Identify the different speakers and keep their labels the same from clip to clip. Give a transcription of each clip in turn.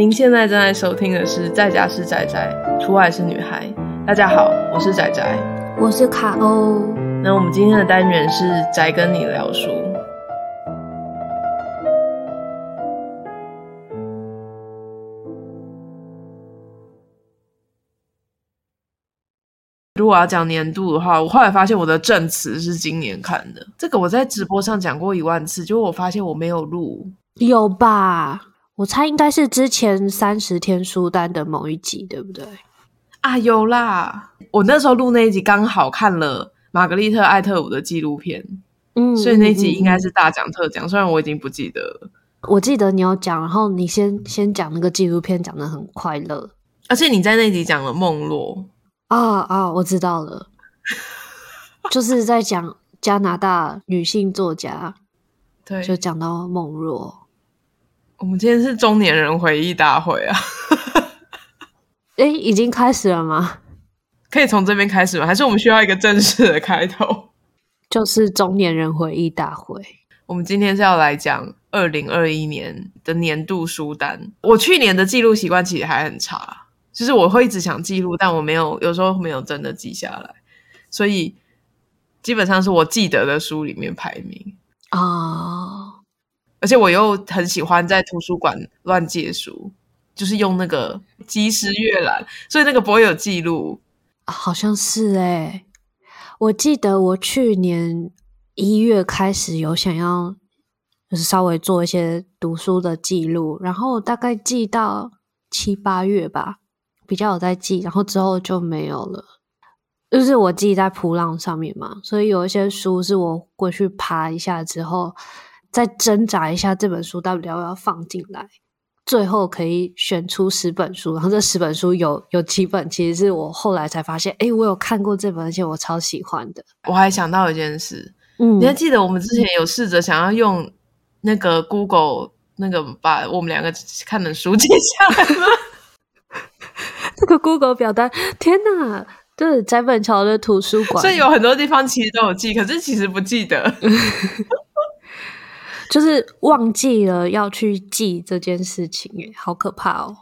Speaker 1: 您现在正在收听的是《在家是宅宅，出外是女孩》。大家好，我是宅宅，
Speaker 2: 我是卡欧。
Speaker 1: 那我们今天的单元是宅跟你聊书。如果要讲年度的话，我后来发现我的证词是今年看的。这个我在直播上讲过一万次，结果我发现我没有录。
Speaker 2: 有吧？我猜应该是之前三十天书单的某一集，对不对？
Speaker 1: 啊，有啦！我那时候录那一集刚好看了玛格丽特·艾特伍的纪录片，嗯，所以那集应该是大讲特讲，嗯，虽然我已经不记得了。
Speaker 2: 我记得你有讲，然后你先先讲那个纪录片，讲的很快乐，
Speaker 1: 而且你在那集讲了梦洛
Speaker 2: 啊啊，我知道了，就是在讲加拿大女性作家，
Speaker 1: 对，
Speaker 2: 就讲到梦洛。
Speaker 1: 我们今天是中年人回忆大会啊！
Speaker 2: 哎，已经开始了吗？
Speaker 1: 可以从这边开始吗？还是我们需要一个正式的开头？
Speaker 2: 就是中年人回忆大会。
Speaker 1: 我们今天是要来讲二零二一年的年度书单。我去年的记录习惯其实还很差，就是我会一直想记录，但我没有，有时候没有真的记下来，所以基本上是我记得的书里面排名
Speaker 2: 啊。
Speaker 1: 而且我又很喜欢在图书馆乱借书，就是用那个即时阅览，所以那个不会有记录。
Speaker 2: 好像是诶，我记得我去年一月开始有想要，就是稍微做一些读书的记录，然后大概记到七八月吧，比较有在记，然后之后就没有了。就是我记在噗浪上面嘛，所以有一些书是我过去爬一下之后。再挣扎一下，这本书到底要不要放进来？最后可以选出十本书，然后这十本书有有几本其实是我后来才发现，哎，我有看过这本，而且我超喜欢的。
Speaker 1: 我还想到一件事，嗯，你还记得我们之前有试着想要用那个 Google 那个把我们两个看的书 记下来吗？
Speaker 2: 那个 Google 表单，天哪！就是翟本桥的图书馆，
Speaker 1: 所以有很多地方其实都有记，可是其实不记得。
Speaker 2: 就是忘记了要去记这件事情，耶，好可怕哦！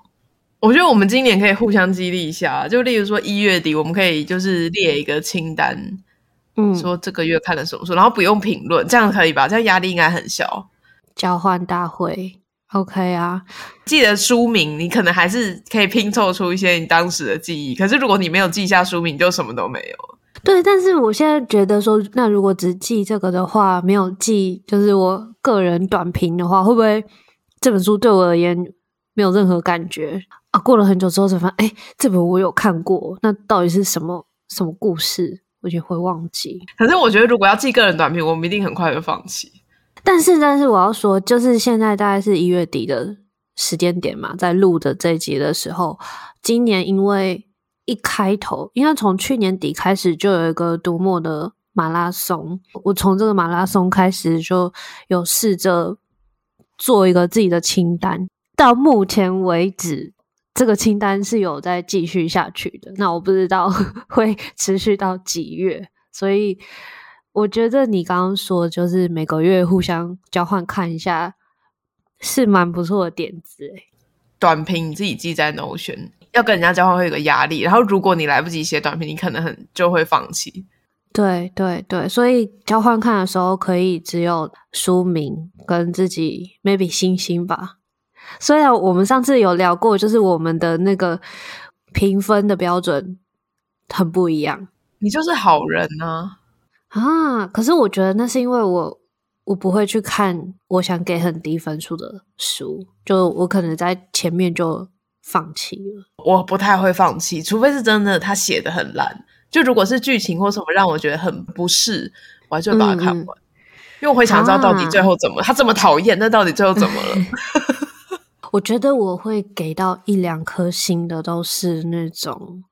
Speaker 1: 我觉得我们今年可以互相激励一下，就例如说一月底，我们可以就是列一个清单，嗯，说这个月看了什么书，然后不用评论，这样可以吧？这样压力应该很小。
Speaker 2: 交换大会，OK 啊！
Speaker 1: 记得书名，你可能还是可以拼凑出一些你当时的记忆。可是如果你没有记下书名，就什么都没有。
Speaker 2: 对，但是我现在觉得说，那如果只记这个的话，没有记就是我个人短评的话，会不会这本书对我而言没有任何感觉啊？过了很久之后才发现，哎，这本我有看过，那到底是什么什么故事？我就会忘记。
Speaker 1: 可是我觉得，如果要记个人短评，我们一定很快就放弃。
Speaker 2: 但是，但是我要说，就是现在大概是一月底的时间点嘛，在录的这一集的时候，今年因为。一开头，应该从去年底开始就有一个读墨的马拉松。我从这个马拉松开始就有试着做一个自己的清单，到目前为止，这个清单是有在继续下去的。那我不知道 会持续到几月，所以我觉得你刚刚说就是每个月互相交换看一下，是蛮不错的点子。
Speaker 1: 短评你自己记在 Notion。要跟人家交换会有个压力，然后如果你来不及写短评，你可能很就会放弃。
Speaker 2: 对对对，所以交换看的时候可以只有书名跟自己 maybe 星星吧。虽然我们上次有聊过，就是我们的那个评分的标准很不一样。
Speaker 1: 你就是好人呢
Speaker 2: 啊！啊，可是我觉得那是因为我我不会去看我想给很低分数的书，就我可能在前面就。放弃了，
Speaker 1: 我不太会放弃，除非是真的他写的很烂。就如果是剧情或什么让我觉得很不适，我还是会把它看完，嗯、因为我会想知道到底最后怎么，啊、他这么讨厌，那到底最后怎么了？
Speaker 2: 我觉得我会给到一两颗星的，都是那种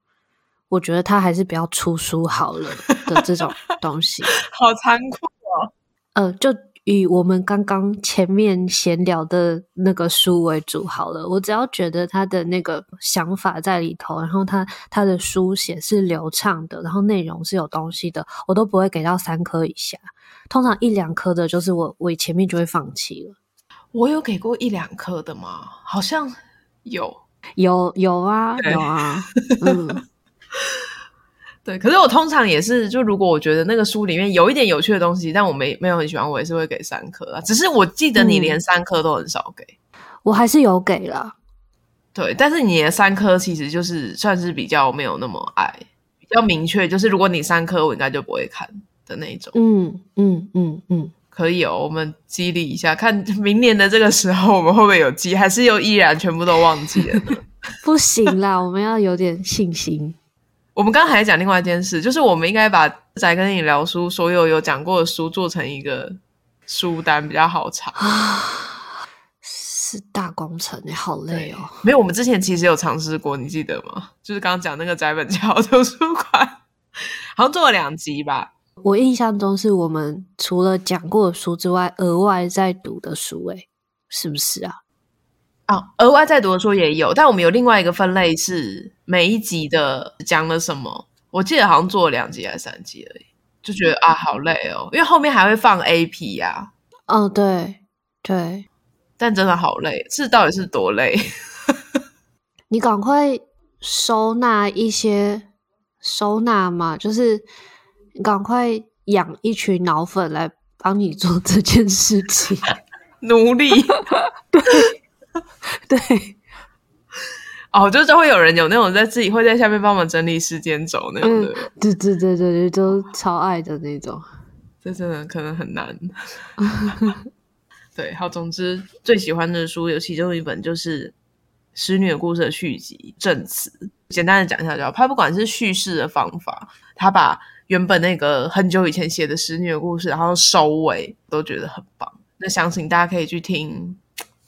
Speaker 2: 我觉得他还是不要出书好了的这种东西，
Speaker 1: 好残酷哦。
Speaker 2: 呃，就。以我们刚刚前面闲聊的那个书为主好了，我只要觉得他的那个想法在里头，然后他他的书写是流畅的，然后内容是有东西的，我都不会给到三颗以下。通常一两颗的，就是我我前面就会放弃了。
Speaker 1: 我有给过一两颗的吗？好像有
Speaker 2: 有有啊有啊，嗯。
Speaker 1: 对，可是我通常也是，就如果我觉得那个书里面有一点有趣的东西，但我没没有很喜欢，我也是会给三颗啊。只是我记得你连三颗都很少给，
Speaker 2: 嗯、我还是有给了。
Speaker 1: 对，但是你的三颗其实就是算是比较没有那么爱，比较明确，就是如果你三颗，我应该就不会看的那种。
Speaker 2: 嗯嗯嗯嗯，
Speaker 1: 可以哦，我们激励一下，看明年的这个时候我们会不会有记，还是又依然全部都忘记了？
Speaker 2: 不行啦，我们要有点信心。
Speaker 1: 我们刚才还讲另外一件事，就是我们应该把宅跟你聊书所有有讲过的书做成一个书单，比较好查。
Speaker 2: 是大工程，你好累哦。
Speaker 1: 没有，我们之前其实有尝试过，你记得吗？就是刚刚讲那个宅本桥图书馆，好像做了两集吧。
Speaker 2: 我印象中是我们除了讲过的书之外，额外在读的书，诶，是不是啊？
Speaker 1: 啊，额外再读的书也有，但我们有另外一个分类是每一集的讲了什么。我记得好像做了两集还是三集而已，就觉得啊好累哦，因为后面还会放 AP 呀、
Speaker 2: 啊。哦，对对，
Speaker 1: 但真的好累，是到底是多累？
Speaker 2: 你赶快收纳一些收纳嘛，就是赶快养一群脑粉来帮你做这件事情，
Speaker 1: 努力对。
Speaker 2: 对，
Speaker 1: 哦，就是会有人有那种在自己会在下面帮忙整理时间轴那样的，
Speaker 2: 嗯，对对对对对，就超爱的那种。
Speaker 1: 这真的可能很难。对，好，总之最喜欢的书有其中一本就是《使女的故事》的续集《证词》，简单的讲一下就好。他不管是叙事的方法，他把原本那个很久以前写的《使女的故事》，然后收尾都觉得很棒。那相信大家可以去听。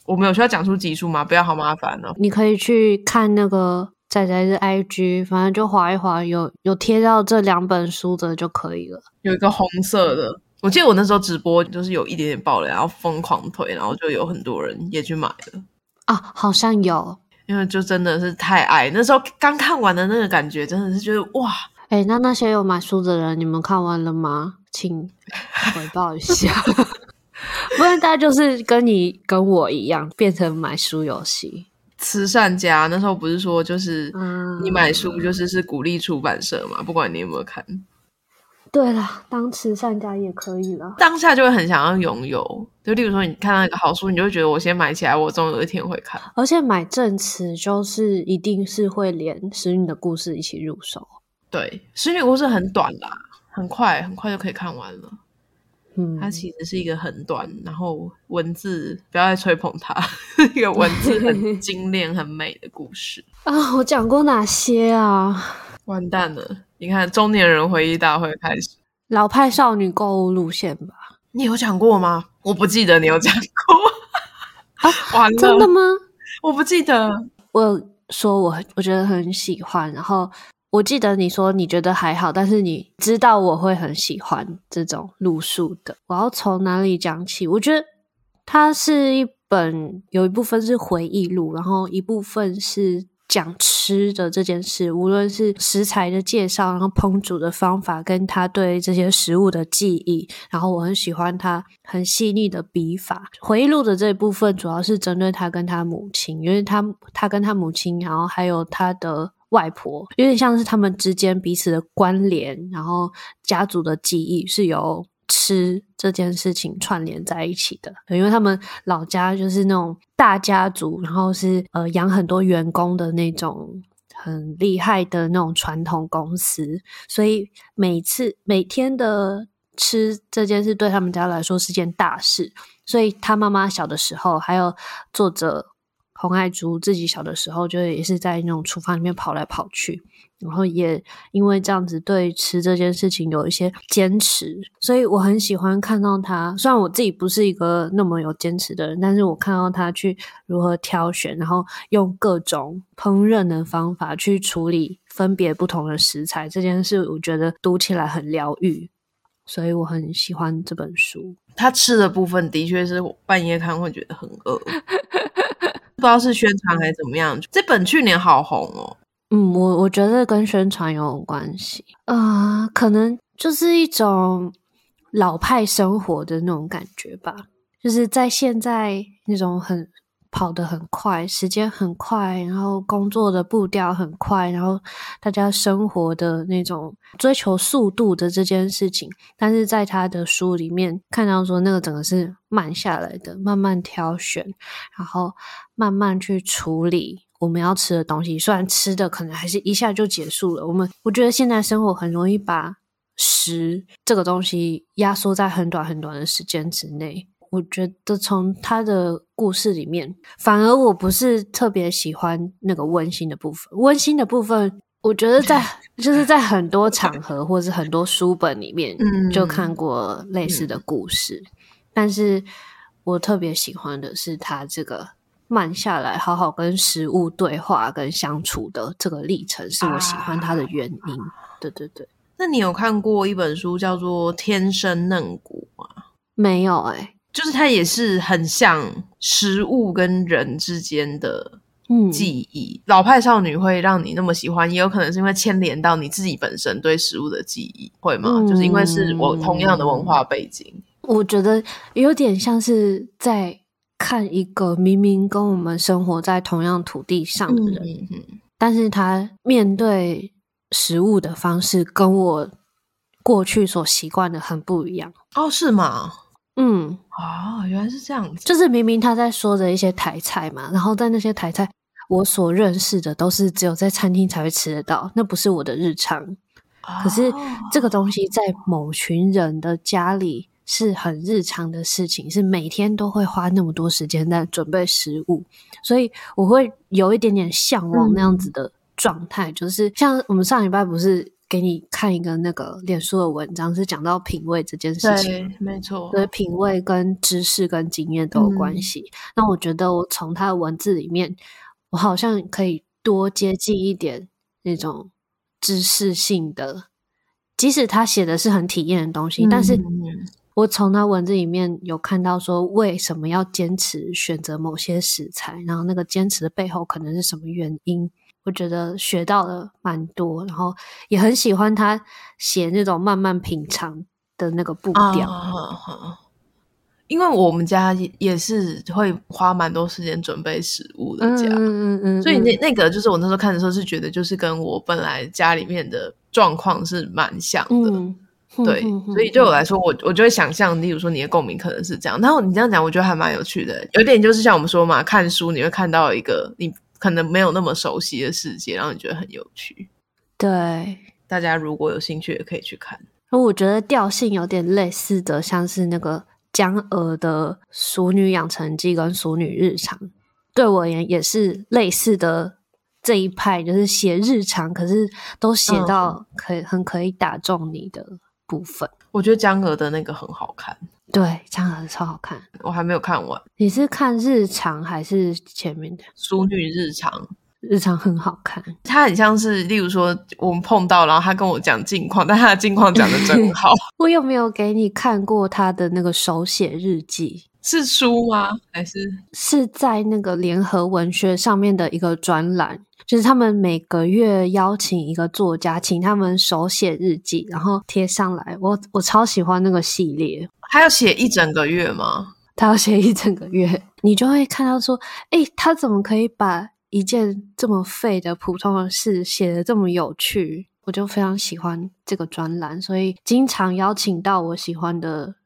Speaker 1: 我们有需要讲出集数吗？不要，好麻烦哦。
Speaker 2: 你可以去看那个仔仔的 IG，反正就划一划，有有贴到这两本书的就可以了。
Speaker 1: 有一个红色的，我记得我那时候直播就是有一点点爆雷，然后疯狂推，然后就有很多人也去买了。
Speaker 2: 啊，好像有，
Speaker 1: 因为就真的是太爱，那时候刚看完的那个感觉，真的是觉得哇！
Speaker 2: 哎，那那些有买书的人，你们看完了吗？请回报一下。不然，大家就是跟你跟我一样，变成买书游戏。
Speaker 1: 慈善家那时候不是说，就是你买书就是是鼓励出版社嘛？不管你有没有看。
Speaker 2: 对了，当慈善家也可以了。
Speaker 1: 当下就会很想要拥有，就例如说，你看到一个好书，你就会觉得我先买起来，我总有一天会看。
Speaker 2: 而且买证词就是一定是会连《使女的故事》一起入手。
Speaker 1: 对，《使女故事》很短啦，很快很快就可以看完了。
Speaker 2: 嗯，
Speaker 1: 它其实是一个很短，然后文字不要再吹捧它，一个文字很 精炼、很美的故事
Speaker 2: 啊！我讲过哪些啊？
Speaker 1: 完蛋了！你看，中年人回忆大会开始，
Speaker 2: 老派少女购物路线吧？
Speaker 1: 你有讲过吗？我不记得你有讲过啊？完了，
Speaker 2: 真的吗？
Speaker 1: 我不记得。
Speaker 2: 我说我我觉得很喜欢，然后。我记得你说你觉得还好，但是你知道我会很喜欢这种路数的。我要从哪里讲起？我觉得它是一本有一部分是回忆录，然后一部分是讲吃的这件事，无论是食材的介绍，然后烹煮的方法，跟他对这些食物的记忆，然后我很喜欢他很细腻的笔法。回忆录的这一部分主要是针对他跟他母亲，因为他他跟他母亲，然后还有他的。外婆有点像是他们之间彼此的关联，然后家族的记忆是由吃这件事情串联在一起的。因为他们老家就是那种大家族，然后是呃养很多员工的那种很厉害的那种传统公司，所以每次每天的吃这件事对他们家来说是件大事。所以他妈妈小的时候，还有作者。洪爱珠自己小的时候就也是在那种厨房里面跑来跑去，然后也因为这样子对吃这件事情有一些坚持，所以我很喜欢看到他。虽然我自己不是一个那么有坚持的人，但是我看到他去如何挑选，然后用各种烹饪的方法去处理分别不同的食材这件事，我觉得读起来很疗愈，所以我很喜欢这本书。
Speaker 1: 他吃的部分的确是半夜看会觉得很饿。不知道是宣传还是怎么样，这本去年好红哦。
Speaker 2: 嗯，我我觉得跟宣传有关系啊、呃，可能就是一种老派生活的那种感觉吧。就是在现在那种很跑得很快，时间很快，然后工作的步调很快，然后大家生活的那种追求速度的这件事情，但是在他的书里面看到说，那个整个是慢下来的，慢慢挑选，然后慢慢去处理我们要吃的东西。虽然吃的可能还是一下就结束了，我们我觉得现在生活很容易把食这个东西压缩在很短很短的时间之内。我觉得从他的故事里面，反而我不是特别喜欢那个温馨的部分。温馨的部分，我觉得在 就是在很多场合或者很多书本里面就看过类似的故事，嗯嗯、但是我特别喜欢的是他这个慢下来，好好跟食物对话跟相处的这个历程，是我喜欢他的原因。啊、对对对，
Speaker 1: 那你有看过一本书叫做《天生嫩骨》吗？
Speaker 2: 没有哎、欸。
Speaker 1: 就是它也是很像食物跟人之间的记忆。嗯、老派少女会让你那么喜欢，也有可能是因为牵连到你自己本身对食物的记忆，会吗？嗯、就是因为是我同样的文化背景，
Speaker 2: 我觉得有点像是在看一个明明跟我们生活在同样土地上的人，嗯、哼但是他面对食物的方式跟我过去所习惯的很不一样。
Speaker 1: 哦，是吗？
Speaker 2: 嗯，
Speaker 1: 啊，原来是这样子。
Speaker 2: 就是明明他在说着一些台菜嘛，然后在那些台菜，我所认识的都是只有在餐厅才会吃得到，那不是我的日常。哦、可是这个东西在某群人的家里是很日常的事情，是每天都会花那么多时间在准备食物，所以我会有一点点向往那样子的状态，嗯、就是像我们上礼拜不是。给你看一个那个脸书的文章，是讲到品味这件事情。
Speaker 1: 对，没错。
Speaker 2: 所以品味跟知识跟经验都有关系。嗯、那我觉得我从他的文字里面，我好像可以多接近一点那种知识性的，即使他写的是很体验的东西，嗯、但是我从他文字里面有看到说，为什么要坚持选择某些食材，然后那个坚持的背后可能是什么原因。我觉得学到了蛮多，然后也很喜欢他写那种慢慢品尝的那个步调。
Speaker 1: 啊、因为我们家也是会花蛮多时间准备食物的家，嗯嗯嗯，嗯，所以那那个就是我那时候看的时候是觉得，就是跟我本来家里面的状况是蛮像的，嗯、对，嗯、所以对我来说，我我就会想象，例如说你的共鸣可能是这样。然后你这样讲，我觉得还蛮有趣的，有点就是像我们说嘛，看书你会看到一个你。可能没有那么熟悉的世界，让你觉得很有趣。
Speaker 2: 对，
Speaker 1: 大家如果有兴趣，也可以去看。
Speaker 2: 我觉得调性有点类似的，像是那个江娥的《熟女养成记》跟《熟女日常》，对我而言也是类似的这一派，就是写日常，可是都写到可以、嗯、很可以打中你的部分。
Speaker 1: 我觉得江娥的那个很好看。
Speaker 2: 对，江鹅超好看，
Speaker 1: 我还没有看完。
Speaker 2: 你是看日常还是前面的《
Speaker 1: 淑女日常》？
Speaker 2: 日常很好看，
Speaker 1: 它很像是，例如说我们碰到，然后他跟我讲近况，但他的近况讲的真好。
Speaker 2: 我有没有给你看过他的那个手写日记？
Speaker 1: 是书吗？还是
Speaker 2: 是在那个联合文学上面的一个专栏？就是他们每个月邀请一个作家，请他们手写日记，然后贴上来。我我超喜欢那个系列。
Speaker 1: 他要写一整个月吗？
Speaker 2: 他要写一整个月，你就会看到说，诶，他怎么可以把一件这么废的普通的事写得这么有趣？我就非常喜欢这个专栏，所以经常邀请到我喜欢的。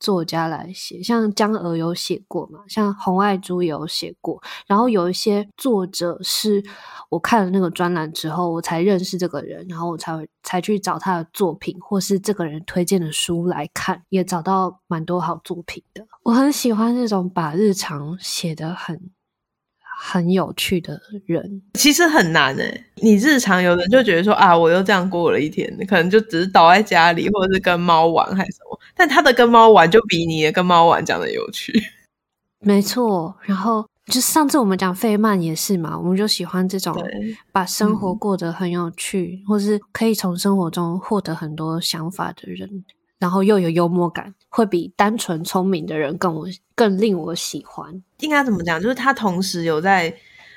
Speaker 2: 作家来写，像江娥有写过嘛，像洪爱珠有写过，然后有一些作者是我看了那个专栏之后，我才认识这个人，然后我才会才去找他的作品，或是这个人推荐的书来看，也找到蛮多好作品的。我很喜欢这种把日常写得很。很有趣的人，
Speaker 1: 其实很难诶、欸。你日常有人就觉得说啊，我又这样过了一天，可能就只是倒在家里，或者是跟猫玩还是什么。但他的跟猫玩就比你的跟猫玩讲的有趣。
Speaker 2: 没错，然后就上次我们讲费曼也是嘛，我们就喜欢这种把生活过得很有趣，嗯、或是可以从生活中获得很多想法的人。然后又有幽默感，会比单纯聪明的人更我更令我喜欢。
Speaker 1: 应该怎么讲？就是他同时有在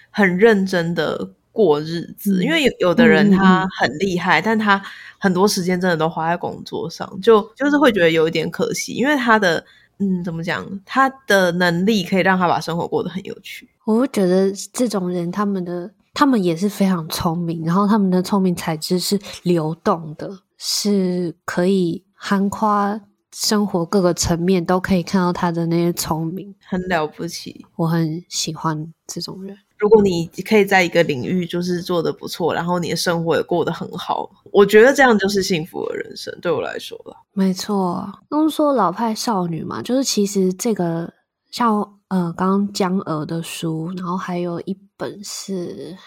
Speaker 1: 很认真的过日子，嗯、因为有有的人他很厉害，嗯、但他很多时间真的都花在工作上，就就是会觉得有一点可惜，因为他的嗯，怎么讲？他的能力可以让他把生活过得很有趣。
Speaker 2: 我会觉得这种人，他们的他们也是非常聪明，然后他们的聪明才智是流动的，是可以涵括生活各个层面，都可以看到他的那些聪明，
Speaker 1: 很了不起。
Speaker 2: 我很喜欢这种人。
Speaker 1: 如果你可以在一个领域就是做得不错，然后你的生活也过得很好，我觉得这样就是幸福的人生。对我来说了，
Speaker 2: 没错。都说老派少女嘛，就是其实这个像呃刚刚江娥的书，然后还有一本是。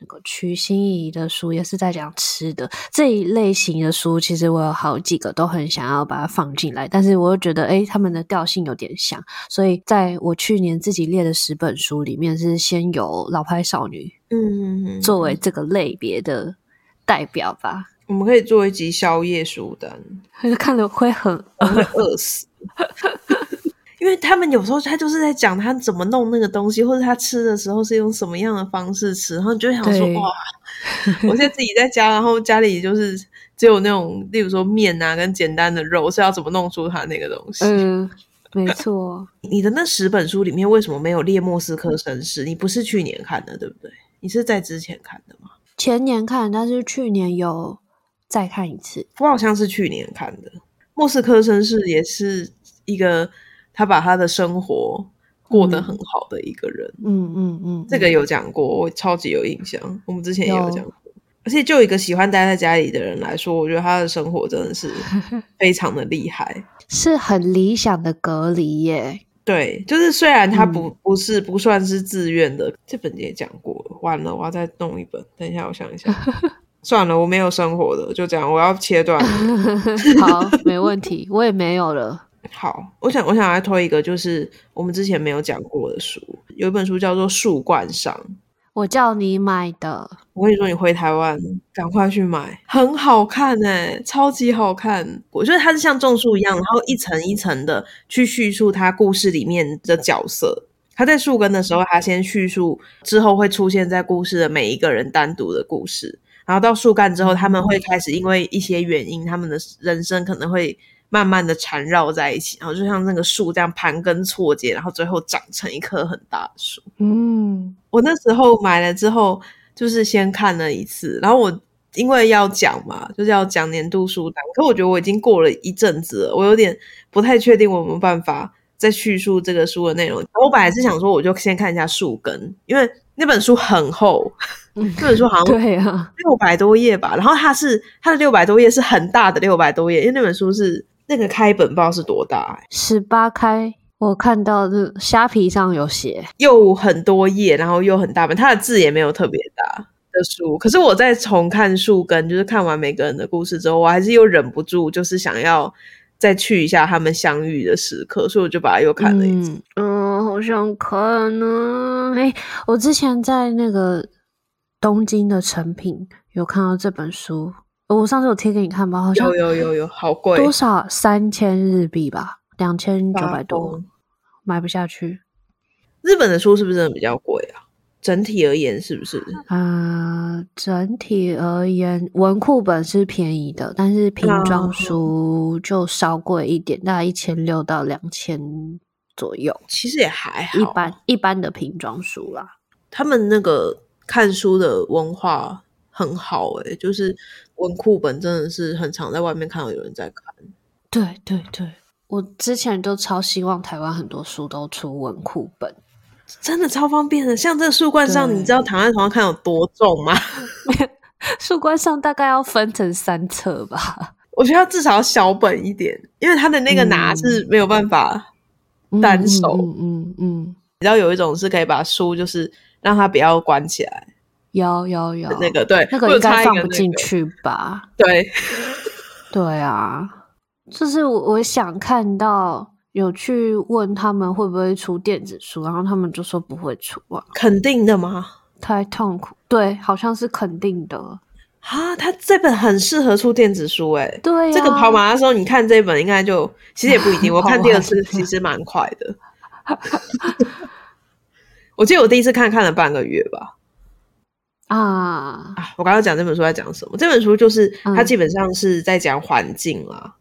Speaker 2: 那个瞿欣怡的书也是在讲吃的这一类型的书，其实我有好几个都很想要把它放进来，但是我又觉得，诶，他们的调性有点像，所以在我去年自己列的十本书里面，是先有老派少女，嗯，作为这个类别的代表吧。
Speaker 1: 我们可以做一集宵夜书单，
Speaker 2: 看了会很
Speaker 1: 会饿死。因为他们有时候他就是在讲他怎么弄那个东西，或者他吃的时候是用什么样的方式吃，然后你就想说哇，我现在自己在家，然后家里就是只有那种，例如说面啊跟简单的肉，是要怎么弄出他那个东西？
Speaker 2: 嗯，没错。
Speaker 1: 你的那十本书里面为什么没有列莫斯科绅士？你不是去年看的对不对？你是在之前看的吗？
Speaker 2: 前年看，但是去年有再看一次。
Speaker 1: 我好像是去年看的。莫斯科绅士也是一个。他把他的生活过得很好的一个人，
Speaker 2: 嗯嗯嗯，嗯，
Speaker 1: 这个有讲过，我超级有印象。我们之前也有讲过，而且就一个喜欢待在家里的人来说，我觉得他的生活真的是 非常的厉害，
Speaker 2: 是很理想的隔离耶。
Speaker 1: 对，就是虽然他不不是不算是自愿的，嗯、这本也讲过了。完了，我要再弄一本。等一下，我想一下。算了，我没有生活的，就这样，我要切断。
Speaker 2: 好，没问题，我也没有了。
Speaker 1: 好，我想我想来推一个，就是我们之前没有讲过的书，有一本书叫做《树冠上》，
Speaker 2: 我叫你买的。
Speaker 1: 我跟你说，你回台湾赶快去买，很好看哎，超级好看。我觉得它是像种树一样，然后一层一层的去叙述它故事里面的角色。他在树根的时候，他先叙述之后会出现在故事的每一个人单独的故事，然后到树干之后，他们会开始因为一些原因，他们的人生可能会。慢慢的缠绕在一起，然后就像那个树这样盘根错节，然后最后长成一棵很大的树。
Speaker 2: 嗯，
Speaker 1: 我那时候买了之后，就是先看了一次，然后我因为要讲嘛，就是要讲年度书单，可我觉得我已经过了一阵子了，我有点不太确定我有没有办法再叙述这个书的内容。我本来是想说，我就先看一下树根，因为那本书很厚，嗯、那本书好像对啊六百多页吧，然后它是它的六百多页是很大的六百多页，因为那本书是。那个开本不知道是多大，欸，十
Speaker 2: 八开，我看到这虾皮上有写，
Speaker 1: 又很多页，然后又很大本，它的字也没有特别大的书。可是我在重看树根，就是看完每个人的故事之后，我还是又忍不住，就是想要再去一下他们相遇的时刻，所以我就把它又看了一次。
Speaker 2: 嗯，好想看呢。哎，我之前在那个东京的成品有看到这本书。我上次有贴给你看吧，好像
Speaker 1: 有有有有，好贵，
Speaker 2: 多少三千日币吧，两千九百多，买不下去。
Speaker 1: 日本的书是不是真的比较贵啊？整体而言是不是？
Speaker 2: 啊、呃，整体而言，文库本是便宜的，但是瓶装书就稍贵一点，大概一千六到两千左右。
Speaker 1: 其实也还好，
Speaker 2: 一般一般的瓶装书啦。
Speaker 1: 他们那个看书的文化很好诶、欸，就是。文库本真的是很常在外面看到有人在看。
Speaker 2: 对对对，我之前都超希望台湾很多书都出文库本，
Speaker 1: 真的超方便的。像这个树冠上，你知道躺在床上看有多重吗？
Speaker 2: 树冠上大概要分成三册吧。
Speaker 1: 我觉得至少要小本一点，因为它的那个拿是没有办法单手。
Speaker 2: 嗯嗯，嗯，嗯，嗯，
Speaker 1: 你知道有一种是可以把书就是让它不要关起来。
Speaker 2: 有有有，
Speaker 1: 那个对，
Speaker 2: 那个应该放不进去吧？
Speaker 1: 对，
Speaker 2: 对啊，就是我我想看到有去问他们会不会出电子书，然后他们就说不会出啊。
Speaker 1: 肯定的吗？
Speaker 2: 太痛苦。对，好像是肯定的
Speaker 1: 啊。他这本很适合出电子书，哎，
Speaker 2: 对、啊，
Speaker 1: 这个跑马拉松，你看这本应该就其实也不一定。我看第二次其实蛮快的，我记得我第一次看看了半个月吧。
Speaker 2: 啊
Speaker 1: 啊！我刚刚讲这本书在讲什么？这本书就是它基本上是在讲环境啦，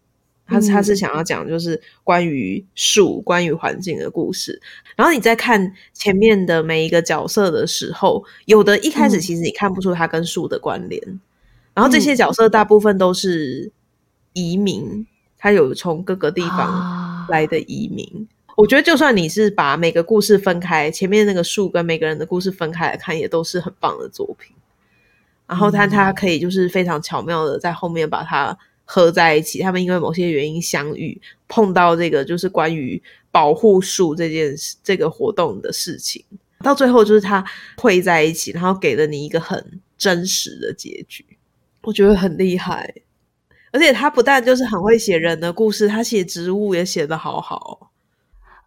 Speaker 1: 他他是想要讲就是关于树、关于环境的故事。然后你在看前面的每一个角色的时候，有的一开始其实你看不出他跟树的关联。嗯、然后这些角色大部分都是移民，他有从各个地方来的移民。啊、我觉得就算你是把每个故事分开，前面那个树跟每个人的故事分开来看，也都是很棒的作品。然后他他可以就是非常巧妙的在后面把它合在一起。他们因为某些原因相遇，碰到这个就是关于保护树这件事这个活动的事情，到最后就是他汇在一起，然后给了你一个很真实的结局。我觉得很厉害，而且他不但就是很会写人的故事，他写植物也写得好好。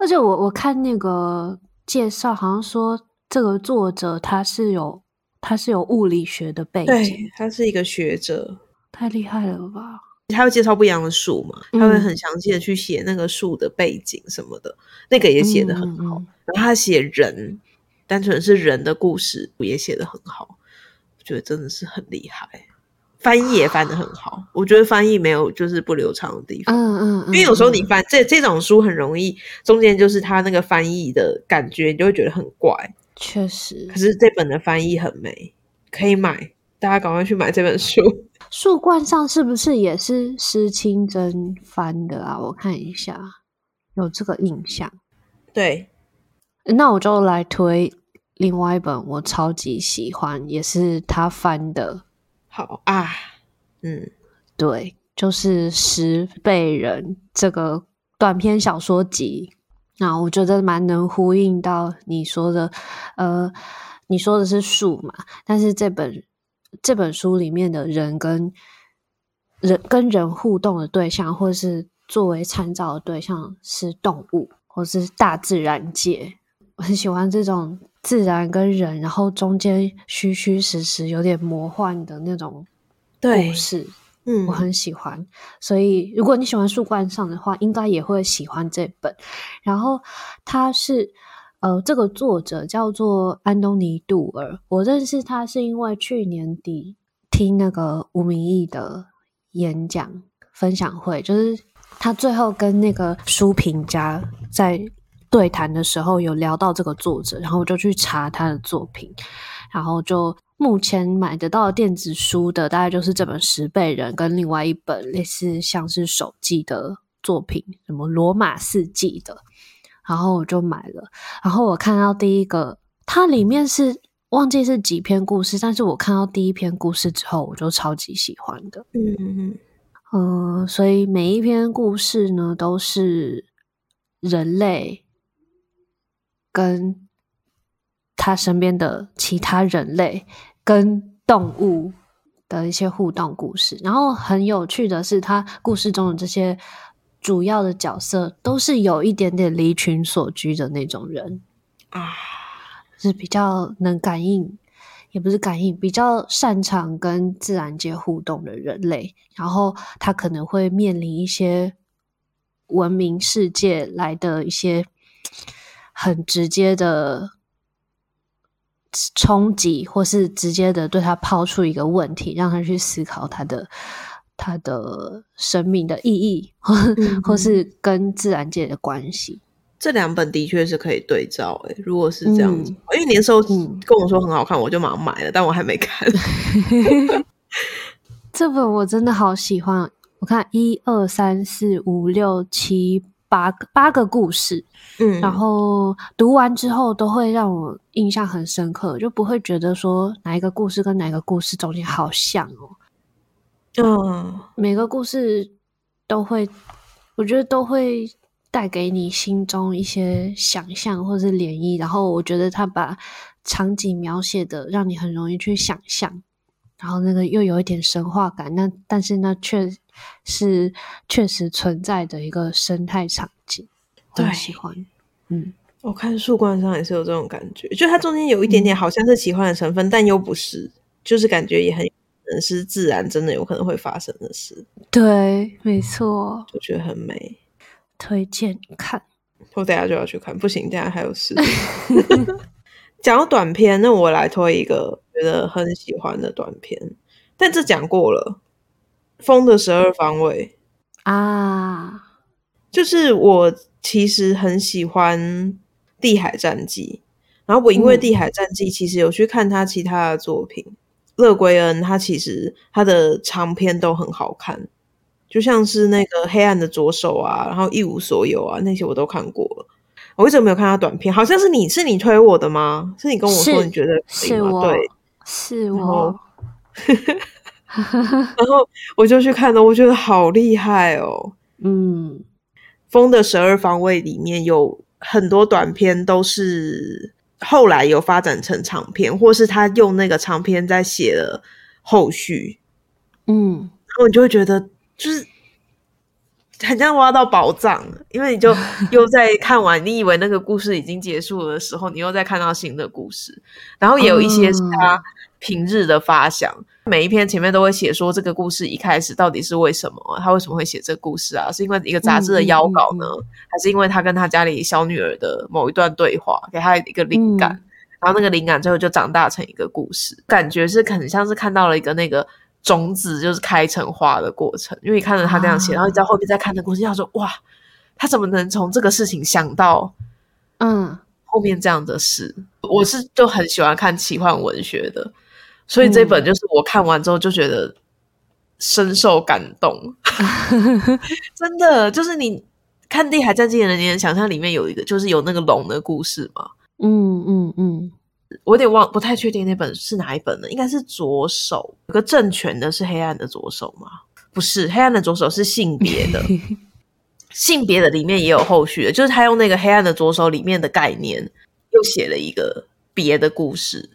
Speaker 2: 而且我我看那个介绍，好像说这个作者他是有。他是有物理学的背景，
Speaker 1: 对，他是一个学者，
Speaker 2: 太厉害了吧？
Speaker 1: 他会介绍不一样的树嘛，嗯、他会很详细的去写那个树的背景什么的，那个也写的很好。嗯嗯、然后他写人，单纯是人的故事也写的很好，我觉得真的是很厉害。翻译也翻得很好，我觉得翻译没有就是不流畅的地方。嗯嗯，嗯因为有时候你翻这这种书很容易中间就是他那个翻译的感觉，你就会觉得很怪。
Speaker 2: 确实，
Speaker 1: 可是这本的翻译很美，可以买，大家赶快去买这本书。
Speaker 2: 树冠上是不是也是施清真翻的啊？我看一下，有这个印象。
Speaker 1: 对，
Speaker 2: 那我就来推另外一本，我超级喜欢，也是他翻的。
Speaker 1: 啊，嗯，
Speaker 2: 对，就是《十倍人》这个短篇小说集。那我觉得蛮能呼应到你说的，呃，你说的是树嘛，但是这本这本书里面的人跟人跟人互动的对象，或是作为参照的对象是动物，或是大自然界。我很喜欢这种自然跟人，然后中间虚虚实实、有点魔幻的那种故事。嗯，我很喜欢，所以如果你喜欢树冠上的话，应该也会喜欢这本。然后它是呃，这个作者叫做安东尼·杜尔，我认识他是因为去年底听那个吴明义的演讲分享会，就是他最后跟那个书评家在对谈的时候有聊到这个作者，然后我就去查他的作品，然后就。目前买得到的电子书的大概就是这本《十倍人》跟另外一本类似像是手记的作品，什么《罗马四季》的，然后我就买了。然后我看到第一个，它里面是忘记是几篇故事，但是我看到第一篇故事之后，我就超级喜欢的。嗯嗯嗯，呃，所以每一篇故事呢，都是人类跟他身边的其他人类。跟动物的一些互动故事，然后很有趣的是，他故事中的这些主要的角色都是有一点点离群所居的那种人啊，是比较能感应，也不是感应，比较擅长跟自然界互动的人类。然后他可能会面临一些文明世界来的一些很直接的。冲击，或是直接的对他抛出一个问题，让他去思考他的他的生命的意义，或、嗯、或是跟自然界的关系。
Speaker 1: 这两本的确是可以对照。诶，如果是这样子，嗯、因为年兽跟我说很好看，我就马上买了，但我还没看。
Speaker 2: 这本我真的好喜欢，我看一二三四五六七。八个八个故事，嗯，然后读完之后都会让我印象很深刻，就不会觉得说哪一个故事跟哪个故事中间好像哦，嗯，每个故事都会，我觉得都会带给你心中一些想象或是涟漪，然后我觉得他把场景描写的让你很容易去想象，然后那个又有一点神话感，那但是那却。是确实存在的一个生态场景，对，我喜欢。嗯，
Speaker 1: 我看树冠上也是有这种感觉，就它中间有一点点好像是奇幻的成分，嗯、但又不是，就是感觉也很是自然，真的有可能会发生的事。
Speaker 2: 对，没错，
Speaker 1: 我觉得很美，
Speaker 2: 推荐看。
Speaker 1: 我等下就要去看，不行，等下还有事。讲到短片，那我来推一个觉得很喜欢的短片，但这讲过了。风的十二方位
Speaker 2: 啊，
Speaker 1: 就是我其实很喜欢《地海战记》，然后我因为《地海战记》其实有去看他其他的作品，嗯、勒圭恩他其实他的长篇都很好看，就像是那个《黑暗的左手》啊，然后《一无所有》啊，那些我都看过了。我一直没有看他短片，好像是你是你推我的吗？是你跟我说你觉得可以吗？
Speaker 2: 是我
Speaker 1: 对，
Speaker 2: 是我。
Speaker 1: 然后我就去看了，我觉得好厉害哦。嗯，《风的十二方位》里面有很多短片，都是后来有发展成长片，或是他用那个长篇在写了后续。嗯，然后你就会觉得就是。很像挖到宝藏，因为你就 又在看完，你以为那个故事已经结束了的时候，你又在看到新的故事。然后也有一些是他平日的发想，嗯、每一篇前面都会写说这个故事一开始到底是为什么，他为什么会写这个故事啊？是因为一个杂志的邀稿呢，还是因为他跟他家里小女儿的某一段对话给他一个灵感？嗯、然后那个灵感最后就长大成一个故事，感觉是很像是看到了一个那个。种子就是开成花的过程，因为你看着他这样写，啊、然后你在后面再看的故事，要说哇，他怎么能从这个事情想到，嗯，后面这样的事？嗯、我是就很喜欢看奇幻文学的，所以这本就是我看完之后就觉得深受感动，嗯、真的就是你看《地海战记》的人，你能想象里面有一个就是有那个龙的故事吗？嗯嗯嗯。嗯嗯我有点忘，不太确定那本是哪一本了？应该是左手，有个正权的是黑暗的左手吗？不是，黑暗的左手是性别的，性别的里面也有后续的，就是他用那个黑暗的左手里面的概念，又写了一个别的故事，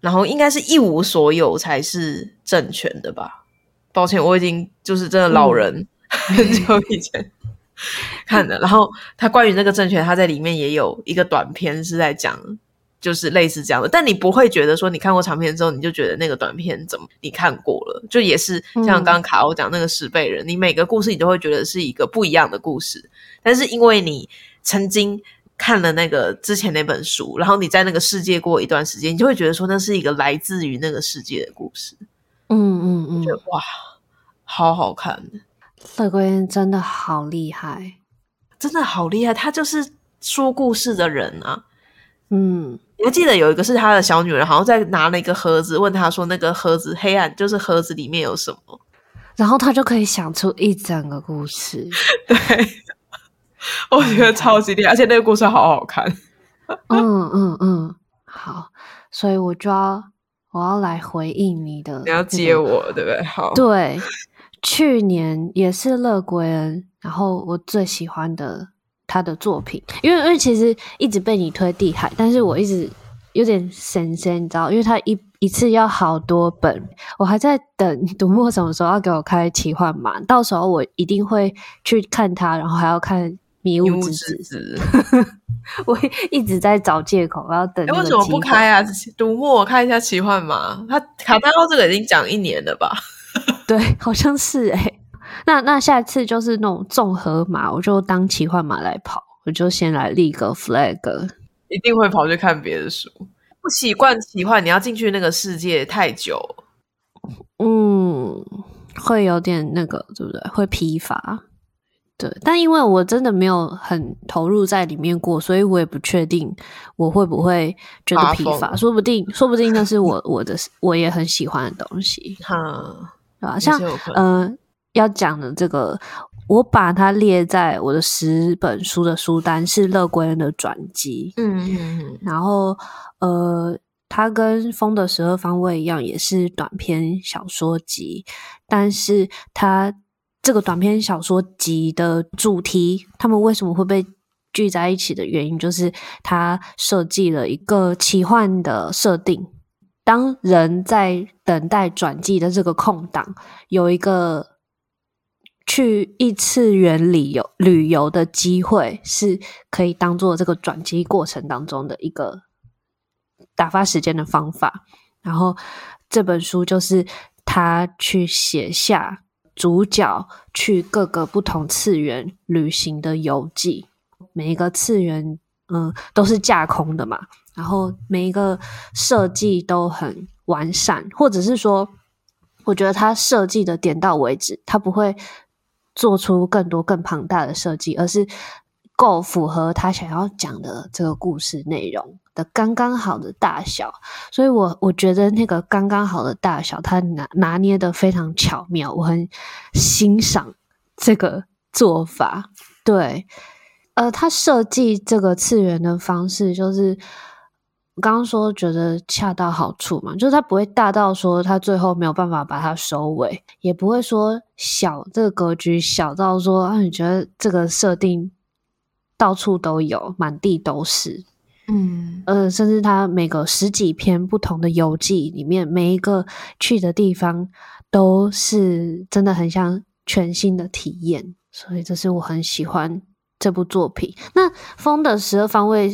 Speaker 1: 然后应该是一无所有才是正权的吧？抱歉，我已经就是真的老人，很久以前看的。然后他关于那个正权，他在里面也有一个短片是在讲。就是类似这样的，但你不会觉得说你看过长篇之后，你就觉得那个短片怎么你看过了，就也是像刚刚卡欧讲那个十倍人，嗯、你每个故事你都会觉得是一个不一样的故事，但是因为你曾经看了那个之前那本书，然后你在那个世界过一段时间，你就会觉得说那是一个来自于那个世界的故事。嗯嗯嗯，觉得哇，好好看，
Speaker 2: 勒圭恩真的好厉害，
Speaker 1: 真的好厉害，他就是说故事的人啊。嗯。你还记得有一个是他的小女儿，好像在拿了一个盒子，问他说：“那个盒子黑暗，就是盒子里面有什么？”
Speaker 2: 然后他就可以想出一整个故事。
Speaker 1: 对，我觉得超级厉害，而且那个故事好好看。
Speaker 2: 嗯嗯嗯，好，所以我就要我要来回应你的，
Speaker 1: 你要接我，对不对？好，
Speaker 2: 对，去年也是乐归恩，然后我最喜欢的。他的作品，因为因为其实一直被你推地海，但是我一直有点神仙，你知道，因为他一一次要好多本，我还在等读墨什么时候要给我开奇幻嘛，到时候我一定会去看他，然后还要看迷雾之子，我一直在找借口，我要等。
Speaker 1: 为什么不开啊？读墨我看一下奇幻嘛，他卡丹奥这个已经讲一年了吧？
Speaker 2: 对，好像是诶、欸那那下次就是那种综合马，我就当奇幻马来跑，我就先来立个 flag，
Speaker 1: 一定会跑去看别的书。不习惯奇幻，你要进去那个世界太久，
Speaker 2: 嗯，会有点那个，对不对？会疲乏。对，但因为我真的没有很投入在里面过，所以我也不确定我会不会觉得疲乏。风说不定，说不定那是我我的我也很喜欢的东西，哈、嗯，对吧？像嗯。呃要讲的这个，我把它列在我的十本书的书单，是勒圭恩的转机。嗯嗯嗯。然后，呃，它跟《风的十二方位》一样，也是短篇小说集。但是，它这个短篇小说集的主题，他们为什么会被聚在一起的原因，就是它设计了一个奇幻的设定。当人在等待转机的这个空档，有一个。去异次元旅游旅游的机会是可以当做这个转机过程当中的一个打发时间的方法。然后这本书就是他去写下主角去各个不同次元旅行的游记。每一个次元，嗯，都是架空的嘛。然后每一个设计都很完善，或者是说，我觉得他设计的点到为止，他不会。做出更多更庞大的设计，而是够符合他想要讲的这个故事内容的刚刚好的大小。所以我我觉得那个刚刚好的大小，他拿拿捏的非常巧妙，我很欣赏这个做法。对，呃，他设计这个次元的方式就是。我刚刚说觉得恰到好处嘛，就是它不会大到说它最后没有办法把它收尾，也不会说小这个格局小到说啊，你觉得这个设定到处都有，满地都是，嗯呃，甚至他每个十几篇不同的游记里面，每一个去的地方都是真的很像全新的体验，所以这是我很喜欢这部作品。那《风的十二方位》。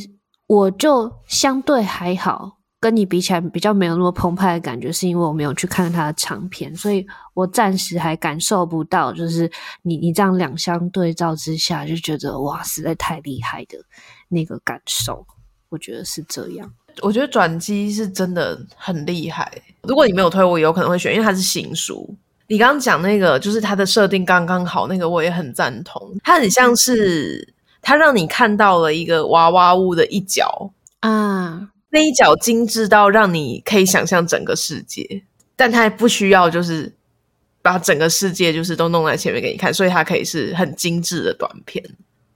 Speaker 2: 我就相对还好，跟你比起来比较没有那么澎湃的感觉，是因为我没有去看他的长篇，所以我暂时还感受不到，就是你你这样两相对照之下，就觉得哇，实在太厉害的那个感受，我觉得是这样。
Speaker 1: 我觉得转机是真的很厉害。如果你没有推，我有可能会选，因为它是新书。你刚刚讲那个，就是它的设定刚刚好，那个我也很赞同。它很像是。它让你看到了一个娃娃屋的一角啊，那一角精致到让你可以想象整个世界，但它不需要就是把整个世界就是都弄在前面给你看，所以它可以是很精致的短片。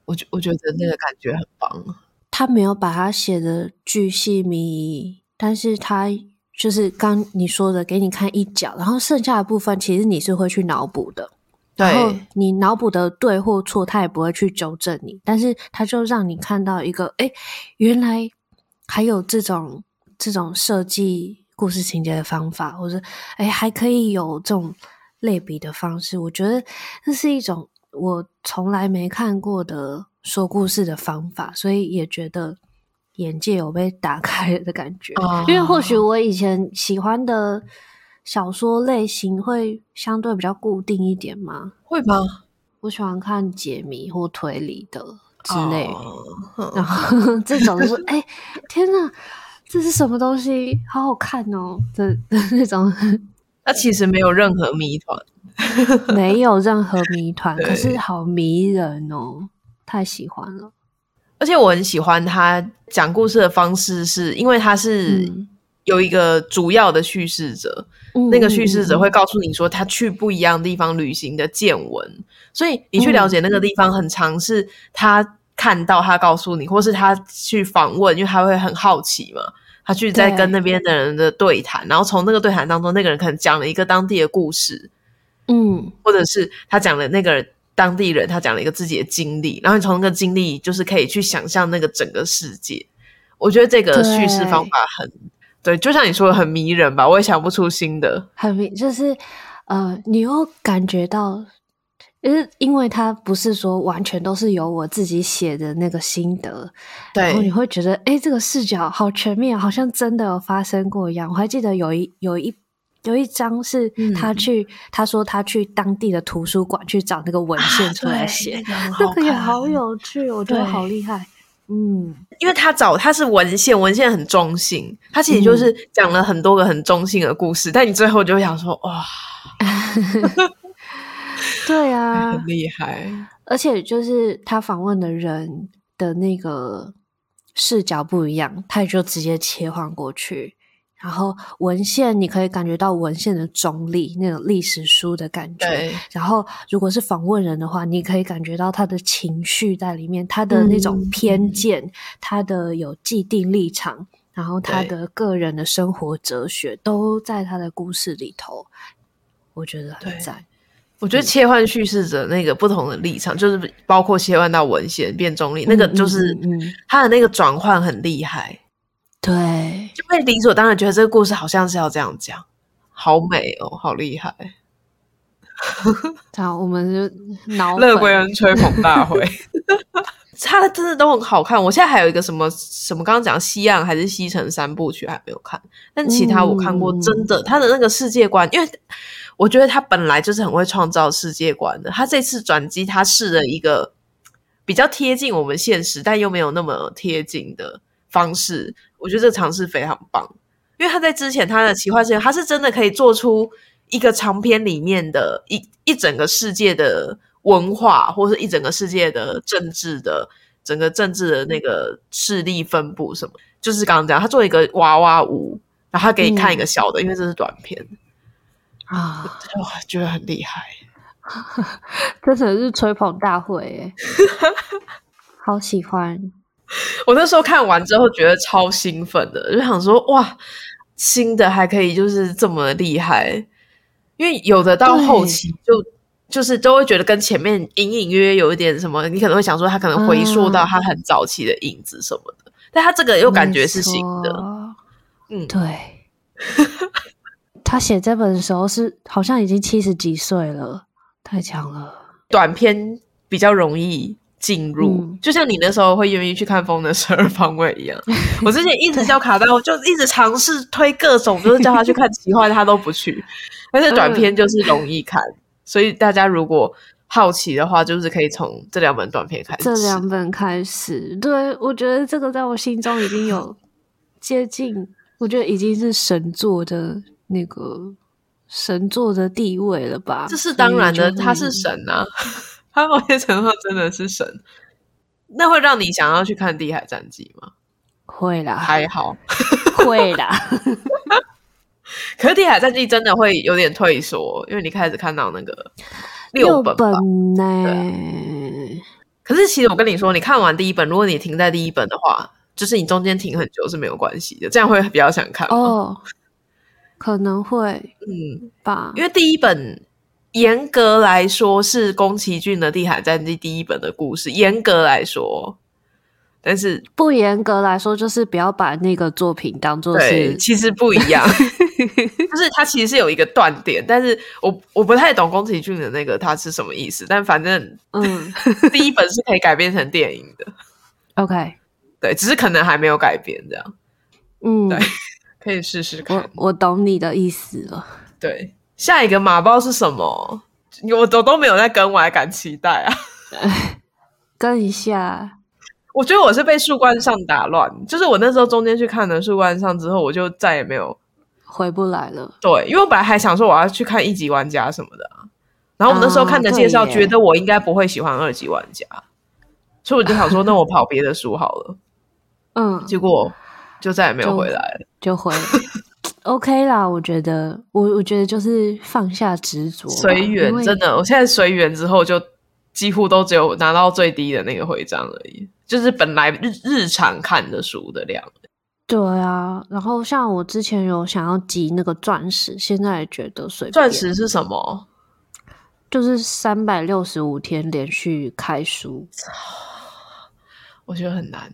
Speaker 1: 我觉我觉得那个感觉很棒。
Speaker 2: 他没有把它写的巨细靡遗，但是他就是刚你说的，给你看一角，然后剩下的部分其实你是会去脑补的。然后你脑补的对或错，他也不会去纠正你，但是他就让你看到一个，哎，原来还有这种这种设计故事情节的方法，或者哎，还可以有这种类比的方式。我觉得这是一种我从来没看过的说故事的方法，所以也觉得眼界有被打开了的感觉。哦，因为或许我以前喜欢的。小说类型会相对比较固定一点吗？
Speaker 1: 会吧，
Speaker 2: 我喜欢看解谜或推理的之类，oh. 然后 这种是哎、欸，天哪，这是什么东西？好好看哦！这 那种，
Speaker 1: 它其实没有任何谜团，
Speaker 2: 没有任何谜团，可是好迷人哦，太喜欢了。
Speaker 1: 而且我很喜欢他讲故事的方式是，是因为他是有一个主要的叙事者。那个叙事者会告诉你说他去不一样的地方旅行的见闻，所以你去了解那个地方，很常是他看到，他告诉你，或是他去访问，因为他会很好奇嘛，他去在跟那边的人的对谈，然后从那个对谈当中，那个人可能讲了一个当地的故事，嗯，或者是他讲了那个当地人，他讲了一个自己的经历，然后你从那个经历就是可以去想象那个整个世界。我觉得这个叙事方法很。对，就像你说的，很迷人吧？我也想不出新的。
Speaker 2: 很迷，就是呃，你又感觉到，就是因为它不是说完全都是由我自己写的那个心得，对，然后你会觉得，哎，这个视角好全面，好像真的有发生过一样。我还记得有一有一有一张是他去，嗯、他说他去当地的图书馆去找那个文献出来写，啊、那个也好有趣，我觉得好厉害。
Speaker 1: 嗯，因为他找他是文献，文献很中性，他其实就是讲了很多个很中性的故事，嗯、但你最后就会想说，哇，
Speaker 2: 对啊，
Speaker 1: 很厉害，
Speaker 2: 而且就是他访问的人的那个视角不一样，他也就直接切换过去。然后文献，你可以感觉到文献的中立，那种历史书的感觉。然后，如果是访问人的话，你可以感觉到他的情绪在里面，他的那种偏见，嗯、他的有既定立场，然后他的个人的生活哲学都在他的故事里头。我觉得很赞。
Speaker 1: 我觉得切换叙事者那个不同的立场，嗯、就是包括切换到文献变中立，嗯、那个就是他的那个转换很厉害。
Speaker 2: 对，
Speaker 1: 就会理所当然觉得这个故事好像是要这样讲，好美哦，好厉害！
Speaker 2: 好，我们就脑
Speaker 1: 乐归人吹捧大会，他真的都很好看。我现在还有一个什么什么，刚刚讲西岸还是西城三部曲还没有看，但其他我看过，真的、嗯、他的那个世界观，因为我觉得他本来就是很会创造世界观的。他这次转机，他试了一个比较贴近我们现实，但又没有那么贴近的方式。我觉得这个尝试非常棒，因为他在之前他的奇幻世界，他是真的可以做出一个长篇里面的一一整个世界的文化，或是一整个世界的政治的整个政治的那个势力分布什么，就是刚刚讲，他做一个娃娃屋，然后他给你看一个小的，嗯、因为这是短片啊，哇，觉得很厉害，
Speaker 2: 真的是吹捧大会耶。好喜欢。
Speaker 1: 我那时候看完之后觉得超兴奋的，就想说哇，新的还可以就是这么厉害，因为有的到后期就就是都会觉得跟前面隐隐约约有一点什么，你可能会想说他可能回溯到他很早期的影子什么的，嗯、但他这个又感觉是新的，嗯，
Speaker 2: 对，他写这本的时候是好像已经七十几岁了，太强了，
Speaker 1: 短篇比较容易。进入，嗯、就像你那时候会愿意去看《风的十二方位》一样。我之前一直叫卡丹，就一直尝试推各种，就是叫他去看奇幻，他都不去。但是短篇就是容易看，嗯、所以大家如果好奇的话，就是可以从这两本短片开始。
Speaker 2: 这两本开始，对，我觉得这个在我心中已经有接近，我觉得已经是神作的那个神作的地位了吧？
Speaker 1: 这是当然的，他是神啊。他某些程度真的是神，那会让你想要去看《地海战记》吗？
Speaker 2: 会啦，
Speaker 1: 还好，
Speaker 2: 会啦。
Speaker 1: 可是《地海战记》真的会有点退缩，因为你开始看到那个六本
Speaker 2: 呢。
Speaker 1: 对。可是其实我跟你说，你看完第一本，如果你停在第一本的话，就是你中间停很久是没有关系的，这样会比较想看
Speaker 2: 哦。可能会，嗯吧，
Speaker 1: 因为第一本。严格来说是宫崎骏的《地海战记》第一本的故事。严格来说，但是
Speaker 2: 不严格来说，就是不要把那个作品当做是。
Speaker 1: 其实不一样，就是它其实是有一个断点。但是我我不太懂宫崎骏的那个它是什么意思。但反正，嗯，第一本是可以改编成电影的。
Speaker 2: OK，
Speaker 1: 对，只是可能还没有改编这样。嗯，对，可以试试看。
Speaker 2: 我我懂你的意思了。
Speaker 1: 对。下一个马报是什么？我我都没有在跟，我还敢期待啊！
Speaker 2: 跟一下，
Speaker 1: 我觉得我是被树冠上打乱，就是我那时候中间去看了树冠上之后，我就再也没有
Speaker 2: 回不来了。
Speaker 1: 对，因为我本来还想说我要去看一级玩家什么的，然后我那时候看的介绍，觉得我应该不会喜欢二级玩家，所以我就想说，那我跑别的书好了。嗯，结果就再也没有回来了，
Speaker 2: 就，就回来。OK 啦，我觉得，我我觉得就是放下执着，
Speaker 1: 随缘。真的，我现在随缘之后，就几乎都只有拿到最低的那个徽章而已，就是本来日日常看的书的量。
Speaker 2: 对啊，然后像我之前有想要集那个钻石，现在也觉得随。
Speaker 1: 钻石是什么？
Speaker 2: 就是三百六十五天连续开书，
Speaker 1: 我觉得很难。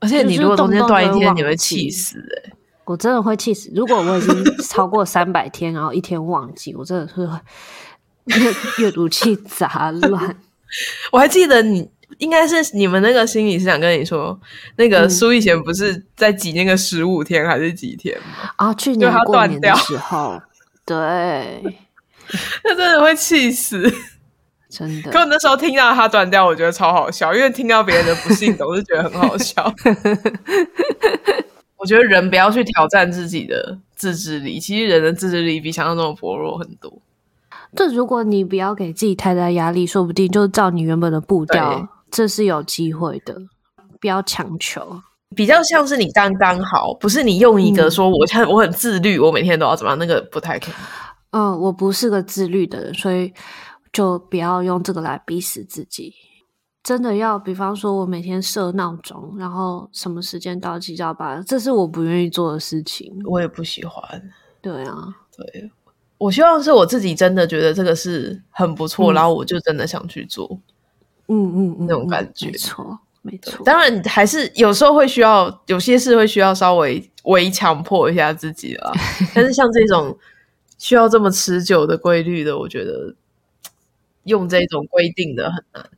Speaker 1: 而且你如果中间断一天，你会气死哎、欸。
Speaker 2: 我真的会气死！如果我已经 超过三百天，然后一天忘记，我真的是阅读器杂乱。
Speaker 1: 我还记得你应该是你们那个心理师想跟你说，那个苏以前不是在挤那个十五天还是几天吗？
Speaker 2: 啊，去年过年的时候，对，
Speaker 1: 他真的会气死，
Speaker 2: 真的。
Speaker 1: 可我那时候听到他断掉，我觉得超好笑，因为听到别人的不幸，总是觉得很好笑。我觉得人不要去挑战自己的自制力，其实人的自制力比想象中的薄弱很多。
Speaker 2: 这如果你不要给自己太大压力，说不定就照你原本的步调，这是有机会的。不要强求，
Speaker 1: 比较像是你刚刚好，不是你用一个说我很、嗯、我很自律，我每天都要怎么样，那个不太可能。
Speaker 2: 嗯，我不是个自律的人，所以就不要用这个来逼死自己。真的要，比方说，我每天设闹钟，然后什么时间到几早八，这是我不愿意做的事情。
Speaker 1: 我也不喜欢。
Speaker 2: 对啊，
Speaker 1: 对，我希望是我自己真的觉得这个是很不错，嗯、然后我就真的想去做。
Speaker 2: 嗯嗯嗯，
Speaker 1: 那种感觉，
Speaker 2: 没错没错。
Speaker 1: 当然，还是有时候会需要，有些事会需要稍微微强迫一下自己啦。但是像这种需要这么持久的规律的，我觉得用这种规定的很难。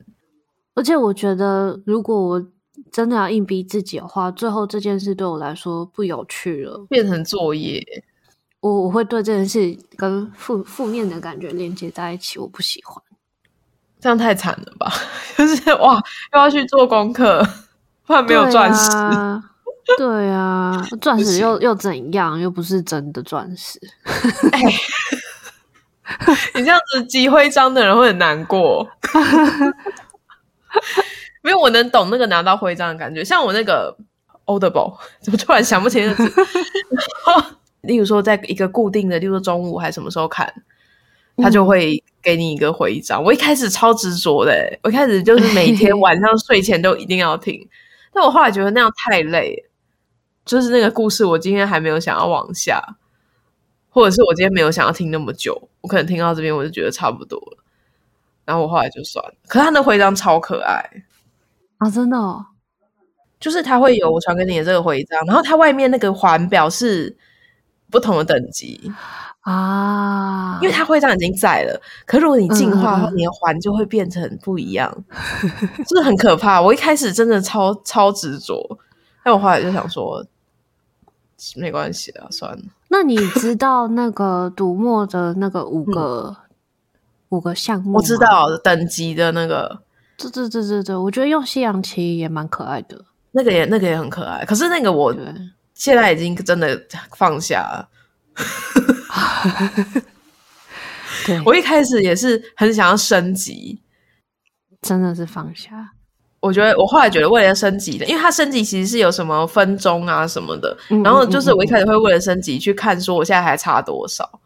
Speaker 2: 而且我觉得，如果我真的要硬逼自己的话，最后这件事对我来说不有趣了，
Speaker 1: 变成作业。
Speaker 2: 我我会对这件事跟负负面的感觉连接在一起，我不喜欢。
Speaker 1: 这样太惨了吧？就是哇，又要去做功课，不然没有钻石。
Speaker 2: 对啊，钻石又又怎样？又不是真的钻石。哎
Speaker 1: 你这样子集徽章的人会很难过。没有，我能懂那个拿到徽章的感觉。像我那个 Audible，怎么突然想不起那个字？例如说，在一个固定的，例如说中午还什么时候看，他就会给你一个徽章。我一开始超执着的，我一开始就是每天晚上睡前都一定要听。但我后来觉得那样太累，就是那个故事，我今天还没有想要往下，或者是我今天没有想要听那么久，我可能听到这边我就觉得差不多了，然后我后来就算了。可是他的徽章超可爱
Speaker 2: 啊，真的哦，
Speaker 1: 就是他会有我传给你的这个徽章，然后它外面那个环表示不同的等级
Speaker 2: 啊，
Speaker 1: 因为它徽章已经在了，可是如果你进化，嗯、你的环就会变成不一样，就是很可怕。我一开始真的超超执着，但我后来就想说，没关系啊，算了。
Speaker 2: 那你知道那个读墨的那个五个、嗯、五个项目？
Speaker 1: 我知道等级的那个，
Speaker 2: 对对对对对，我觉得用西洋棋也蛮可爱的，
Speaker 1: 那个也那个也很可爱。可是那个我。现在已经真的放下了。对，我一开始也是很想要升级，
Speaker 2: 真的是放下。
Speaker 1: 我觉得我后来觉得为了升级的，因为它升级其实是有什么分钟啊什么的，嗯、然后就是我一开始会为了升级去看说我现在还差多少。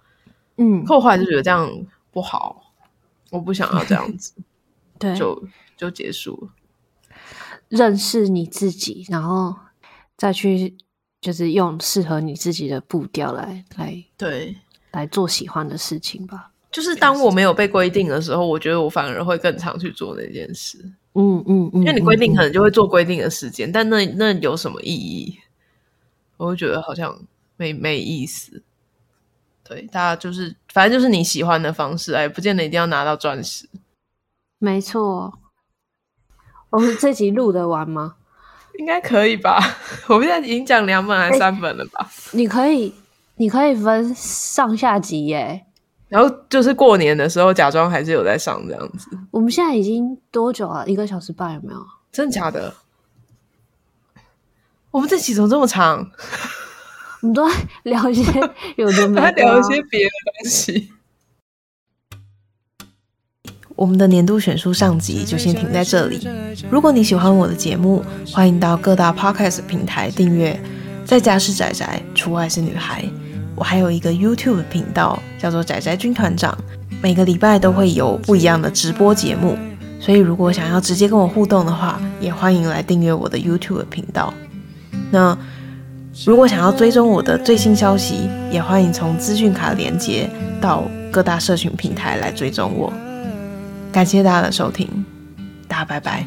Speaker 1: 嗯，可我后来就觉得这样不好，我不想要这样子，
Speaker 2: 对，
Speaker 1: 就就结束了。
Speaker 2: 认识你自己，然后再去。就是用适合你自己的步调来来
Speaker 1: 对
Speaker 2: 来做喜欢的事情吧。
Speaker 1: 就是当我没有被规定的时候，我觉得我反而会更常去做那件事。
Speaker 2: 嗯嗯嗯，因
Speaker 1: 为你规定可能就会做规定的时间，但那那有什么意义？我会觉得好像没没意思。对，大家就是反正就是你喜欢的方式，哎，不见得一定要拿到钻石。
Speaker 2: 没错，我们这集录得完吗？
Speaker 1: 应该可以吧？我们现在已经讲两本还是三本了吧？
Speaker 2: 欸、你可以，你可以分上下集耶。
Speaker 1: 然后就是过年的时候，假装还是有在上这样子。
Speaker 2: 我们现在已经多久了？一个小时半有没有？
Speaker 1: 真的假的？我们这期怎么这么长？
Speaker 2: 我们都在聊一些 有的没的，
Speaker 1: 聊一些别的东西。我们的年度选书上集就先停在这里。如果你喜欢我的节目，欢迎到各大 podcast 平台订阅。在家是宅宅，出外是女孩。我还有一个 YouTube 频道，叫做仔仔军团长，每个礼拜都会有不一样的直播节目。所以如果想要直接跟我互动的话，也欢迎来订阅我的 YouTube 频道。那如果想要追踪我的最新消息，也欢迎从资讯卡连接到各大社群平台来追踪我。感谢大家的收听，大家拜拜。